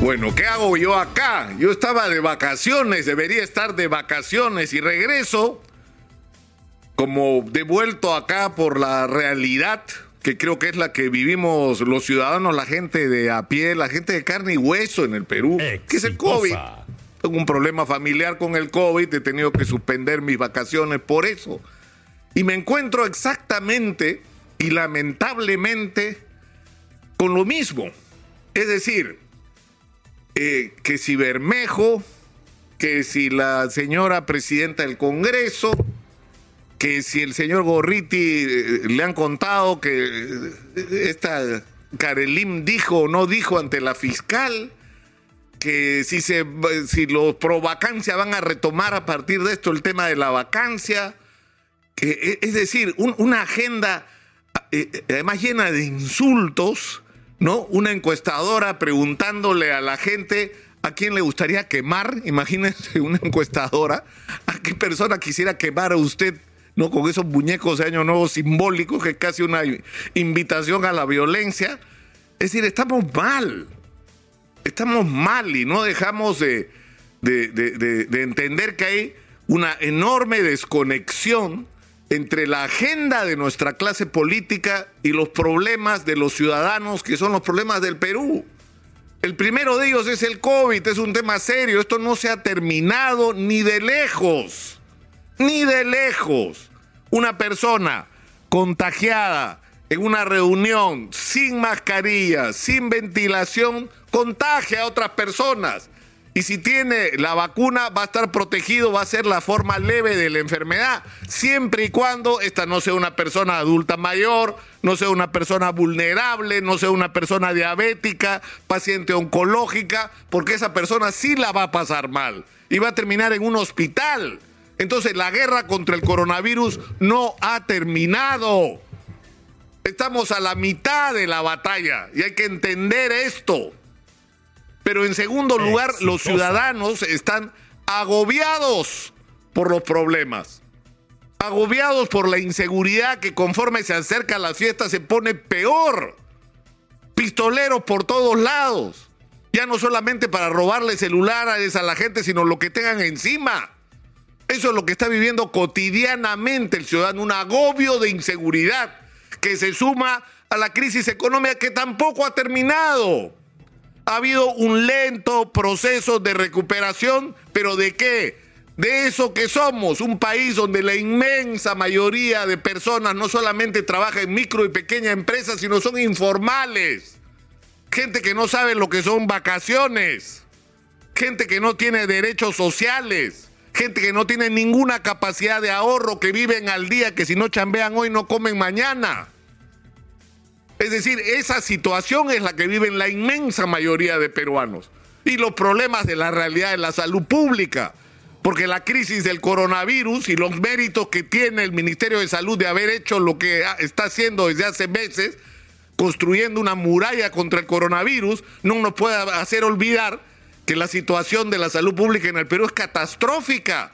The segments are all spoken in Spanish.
Bueno, ¿qué hago yo acá? Yo estaba de vacaciones, debería estar de vacaciones y regreso como devuelto acá por la realidad que creo que es la que vivimos los ciudadanos, la gente de a pie, la gente de carne y hueso en el Perú, que es el COVID. Tengo un problema familiar con el COVID, he tenido que suspender mis vacaciones por eso. Y me encuentro exactamente y lamentablemente con lo mismo. Es decir, eh, que si Bermejo, que si la señora presidenta del Congreso, que si el señor Gorriti eh, le han contado que eh, esta Karelim dijo o no dijo ante la fiscal, que si, se, si los pro vacancia van a retomar a partir de esto el tema de la vacancia, que, es decir, una agenda además llena de insultos, ¿no? Una encuestadora preguntándole a la gente a quién le gustaría quemar, imagínense una encuestadora, a qué persona quisiera quemar a usted, ¿no? Con esos muñecos de Año Nuevo simbólicos, que es casi una invitación a la violencia. Es decir, estamos mal, estamos mal y no dejamos de, de entender que hay una enorme desconexión entre la agenda de nuestra clase política y los problemas de los ciudadanos, que son los problemas del Perú. El primero de ellos es el COVID, es un tema serio, esto no se ha terminado ni de lejos, ni de lejos. Una persona contagiada en una reunión sin mascarilla, sin ventilación, contagia a otras personas. Y si tiene la vacuna, va a estar protegido, va a ser la forma leve de la enfermedad, siempre y cuando esta no sea una persona adulta mayor, no sea una persona vulnerable, no sea una persona diabética, paciente oncológica, porque esa persona sí la va a pasar mal y va a terminar en un hospital. Entonces la guerra contra el coronavirus no ha terminado. Estamos a la mitad de la batalla y hay que entender esto. Pero en segundo lugar, los ciudadanos están agobiados por los problemas, agobiados por la inseguridad que conforme se acerca la fiesta se pone peor. Pistoleros por todos lados. Ya no solamente para robarle celulares a la gente, sino lo que tengan encima. Eso es lo que está viviendo cotidianamente el ciudadano, un agobio de inseguridad que se suma a la crisis económica que tampoco ha terminado ha habido un lento proceso de recuperación, pero ¿de qué? De eso que somos, un país donde la inmensa mayoría de personas no solamente trabaja en micro y pequeña empresas, sino son informales. Gente que no sabe lo que son vacaciones. Gente que no tiene derechos sociales. Gente que no tiene ninguna capacidad de ahorro, que viven al día, que si no chambean hoy no comen mañana. Es decir, esa situación es la que viven la inmensa mayoría de peruanos. Y los problemas de la realidad de la salud pública. Porque la crisis del coronavirus y los méritos que tiene el Ministerio de Salud de haber hecho lo que está haciendo desde hace meses, construyendo una muralla contra el coronavirus, no nos puede hacer olvidar que la situación de la salud pública en el Perú es catastrófica.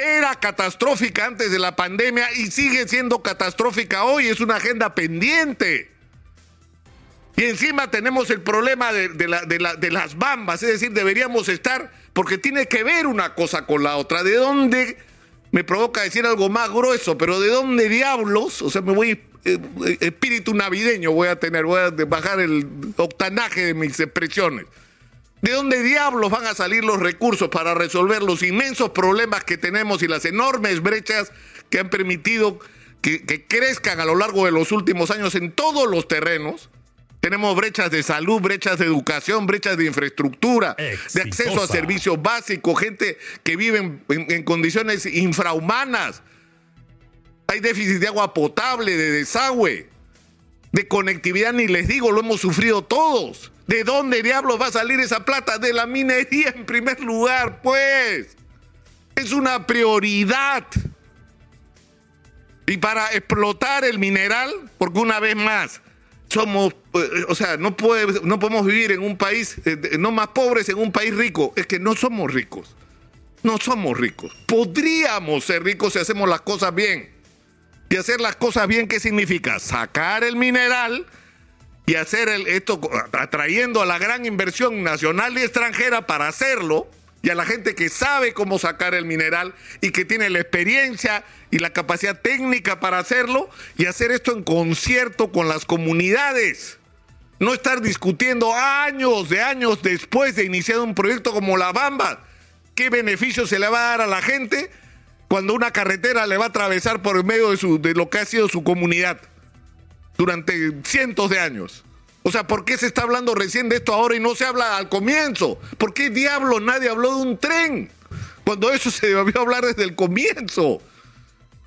Era catastrófica antes de la pandemia y sigue siendo catastrófica hoy. Es una agenda pendiente. Y encima tenemos el problema de, las bambas, es decir, deberíamos estar, porque tiene que ver una cosa con la otra. ¿De dónde, me provoca decir algo más grueso, pero de dónde diablos, o sea, me voy, eh, espíritu navideño voy a tener, voy a bajar el octanaje de mis expresiones. ¿De dónde diablos van a salir los recursos para resolver los inmensos problemas que tenemos y las enormes brechas que han permitido que, crezcan a lo largo de los últimos años en todos los terrenos? Tenemos brechas de salud, brechas de educación, brechas de infraestructura, de acceso a servicios básicos, gente que vive en, en, condiciones infrahumanas. Hay déficit de agua potable, de desagüe, de conectividad, ni les digo, lo hemos sufrido todos. ¿De dónde diablos va a salir esa plata? De la minería en primer lugar, pues. Es una prioridad. Y para explotar el mineral, porque una vez más, somos, eh, o sea, no, puede, no podemos vivir en un país, eh, no más pobres en un país rico. Es que no somos ricos. No somos ricos. Podríamos ser ricos si hacemos las cosas bien. Y hacer las cosas bien, ¿qué significa? Sacar el mineral y hacer el, esto atrayendo a la gran inversión nacional y extranjera para hacerlo y a la gente que sabe cómo sacar el mineral y que tiene la experiencia y la capacidad técnica para hacerlo y hacer esto en concierto con las comunidades. No estar discutiendo años de años después de iniciar un proyecto como La Bamba. ¿Qué beneficio se le va a dar a la gente cuando una carretera le va a atravesar por el medio de, su, de lo que ha sido su comunidad durante cientos de años? O sea, ¿por qué se está hablando recién de esto ahora y no se habla al comienzo? ¿Por qué diablo nadie habló de un tren? Cuando eso se debió hablar desde el comienzo.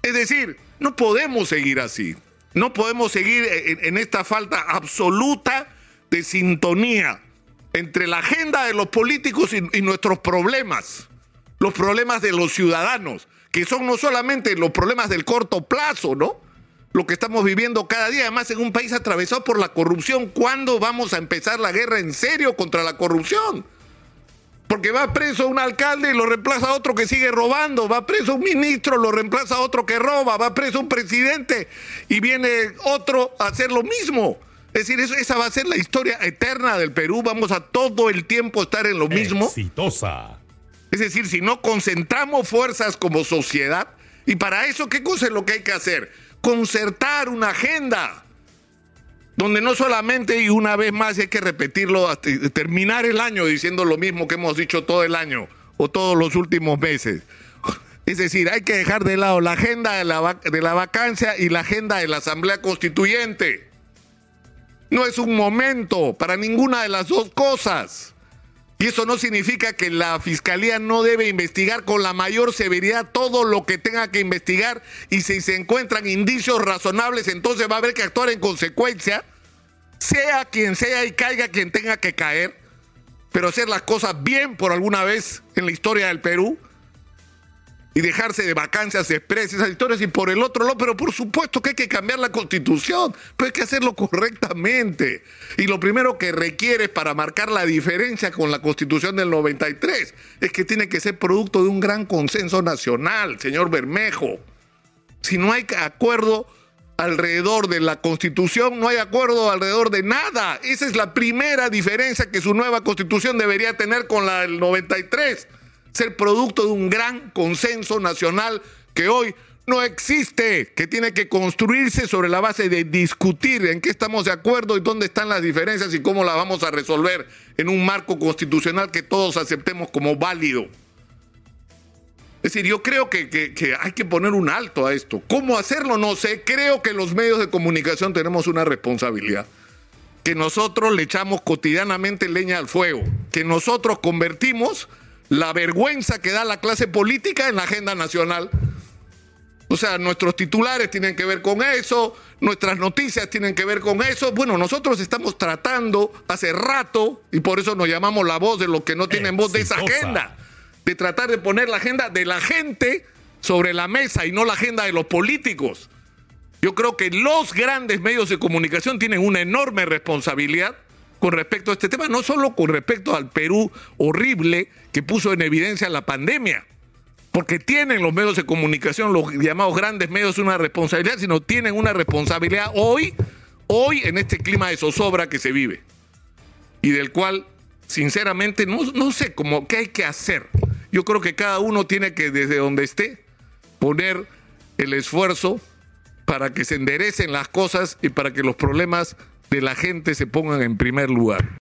Es decir, no podemos seguir así. No podemos seguir en, esta falta absoluta de sintonía entre la agenda de los políticos y nuestros problemas. Los problemas de los ciudadanos, que son no solamente los problemas del corto plazo, ¿no? lo que estamos viviendo cada día, además en un país atravesado por la corrupción. ¿Cuándo vamos a empezar la guerra en serio contra la corrupción? Porque va preso un alcalde y lo reemplaza otro que sigue robando, va preso un ministro, lo reemplaza otro que roba, va preso un presidente y viene otro a hacer lo mismo. Es decir, esa va a ser la historia eterna del Perú, vamos a todo el tiempo estar en lo mismo. Exitosa. Es decir, si no concentramos fuerzas como sociedad, y para eso, ¿qué cosa es lo que hay que hacer? concertar una agenda donde no solamente y una vez más hay que repetirlo hasta terminar el año diciendo lo mismo que hemos dicho todo el año o todos los últimos meses. Es decir, hay que dejar de lado la agenda de la, de la vacancia y la agenda de la Asamblea Constituyente. No es un momento para ninguna de las dos cosas. Y eso no significa que la fiscalía no debe investigar con la mayor severidad todo lo que tenga que investigar. Y si se encuentran indicios razonables, entonces va a haber que actuar en consecuencia, sea quien sea y caiga quien tenga que caer, pero hacer las cosas bien por alguna vez en la historia del Perú y dejarse de vacancias expresas, esas historias, y por el otro lado, pero por supuesto que hay que cambiar la constitución, pero hay que hacerlo correctamente. Y lo primero que requiere para marcar la diferencia con la constitución del 93 es que tiene que ser producto de un gran consenso nacional, señor Bermejo. Si no hay acuerdo alrededor de la constitución, no hay acuerdo alrededor de nada. Esa es la primera diferencia que su nueva constitución debería tener con la del 93 ser producto de un gran consenso nacional que hoy no existe, que tiene que construirse sobre la base de discutir en qué estamos de acuerdo y dónde están las diferencias y cómo las vamos a resolver en un marco constitucional que todos aceptemos como válido. Es decir, yo creo que, que, hay que poner un alto a esto. ¿Cómo hacerlo? No sé. Creo que los medios de comunicación tenemos una responsabilidad. Que nosotros le echamos cotidianamente leña al fuego. Que nosotros convertimos la vergüenza que da la clase política en la agenda nacional. O sea, nuestros titulares tienen que ver con eso, nuestras noticias tienen que ver con eso. Bueno, nosotros estamos tratando hace rato, y por eso nos llamamos la voz de los que no tienen voz de esa agenda, de tratar de poner la agenda de la gente sobre la mesa y no la agenda de los políticos. Yo creo que los grandes medios de comunicación tienen una enorme responsabilidad con respecto a este tema, no solo con respecto al Perú horrible que puso en evidencia la pandemia, porque tienen los medios de comunicación, los llamados grandes medios, una responsabilidad, sino tienen una responsabilidad hoy, hoy en este clima de zozobra que se vive y del cual, sinceramente, no, no sé cómo, qué hay que hacer. Yo creo que cada uno tiene que, desde donde esté, poner el esfuerzo para que se enderecen las cosas y para que los problemas de la gente se pongan en primer lugar.